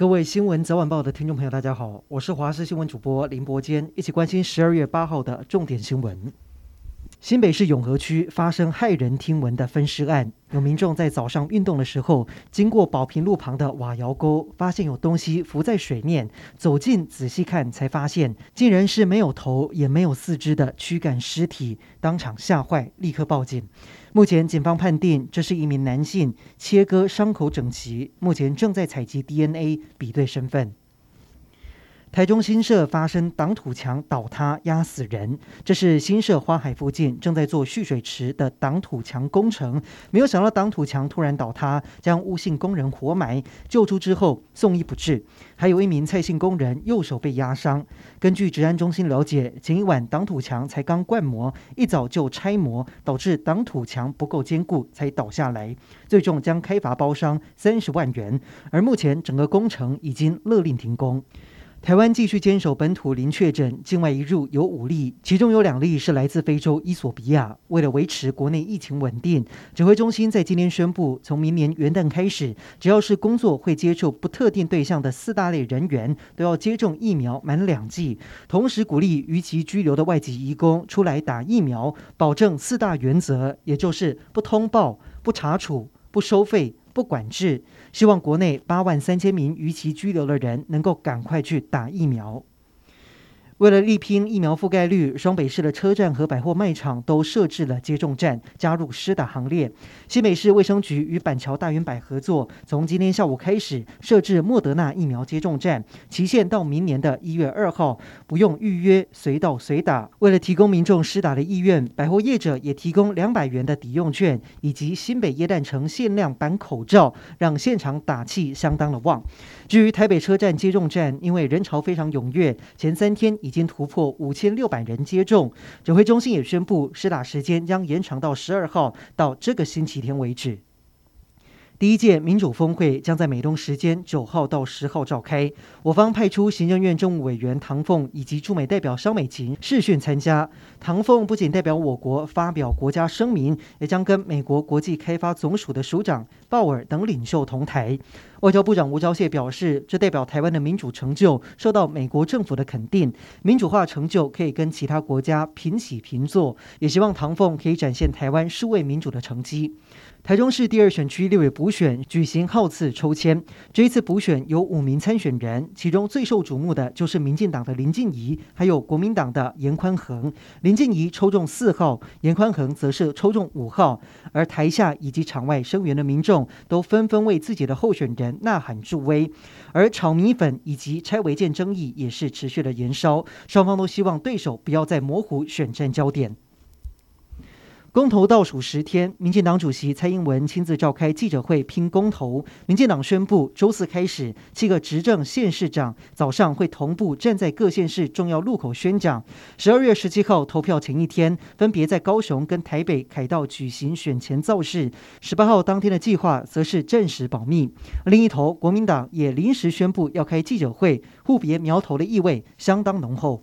各位新闻早晚报的听众朋友，大家好，我是华视新闻主播林伯坚，一起关心十二月八号的重点新闻。新北市永和区发生骇人听闻的分尸案，有民众在早上运动的时候，经过宝平路旁的瓦窑沟，发现有东西浮在水面，走近仔细看，才发现竟然是没有头也没有四肢的躯干尸体，当场吓坏，立刻报警。目前警方判定这是一名男性，切割伤口整齐，目前正在采集 DNA 比对身份。台中新社发生挡土墙倒塌压死人，这是新社花海附近正在做蓄水池的挡土墙工程，没有想到挡土墙突然倒塌，将吴姓工人活埋，救出之后送医不治，还有一名蔡姓工人右手被压伤。根据治安中心了解，前一晚挡土墙才刚灌模，一早就拆模，导致挡土墙不够坚固才倒下来，最终将开罚包商三十万元，而目前整个工程已经勒令停工。台湾继续坚守本土零确诊，境外一入有五例，其中有两例是来自非洲伊索比亚。为了维持国内疫情稳定，指挥中心在今天宣布，从明年元旦开始，只要是工作会接触不特定对象的四大类人员，都要接种疫苗满两剂。同时鼓励逾期居留的外籍移工出来打疫苗，保证四大原则，也就是不通报、不查处、不收费。不管制，希望国内八万三千名逾期拘留的人能够赶快去打疫苗。为了力拼疫苗覆盖率，双北市的车站和百货卖场都设置了接种站，加入施打行列。新北市卫生局与板桥大远百合作，从今天下午开始设置莫德纳疫苗接种站，期限到明年的一月二号，不用预约，随到随打。为了提供民众施打的意愿，百货业者也提供两百元的抵用券，以及新北耶诞城限量版口罩，让现场打气相当的旺。至于台北车站接种站，因为人潮非常踊跃，前三天已已经突破五千六百人接种。指挥中心也宣布，施打时间将延长到十二号到这个星期天为止。第一届民主峰会将在美东时间九号到十号召开，我方派出行政院政务委员唐凤以及驻美代表商美琴视讯参加。唐凤不仅代表我国发表国家声明，也将跟美国国际开发总署的署长鲍尔等领袖同台。外交部长吴钊燮表示，这代表台湾的民主成就受到美国政府的肯定，民主化成就可以跟其他国家平起平坐，也希望唐凤可以展现台湾数位民主的成绩。台中市第二选区立委补选举行号次抽签，这一次补选有五名参选人，其中最受瞩目的就是民进党的林静怡，还有国民党的严宽恒。林静怡抽中四号，严宽恒则是抽中五号，而台下以及场外声援的民众都纷纷为自己的候选人。呐喊助威，而炒米粉以及拆违建争议也是持续的延烧，双方都希望对手不要再模糊选战焦点。公投倒数十天，民进党主席蔡英文亲自召开记者会拼公投。民进党宣布，周四开始，七个执政县市长早上会同步站在各县市重要路口宣讲。十二月十七号投票前一天，分别在高雄跟台北凯道举行选前造势。十八号当天的计划则是暂时保密。另一头，国民党也临时宣布要开记者会，互别苗头的意味相当浓厚。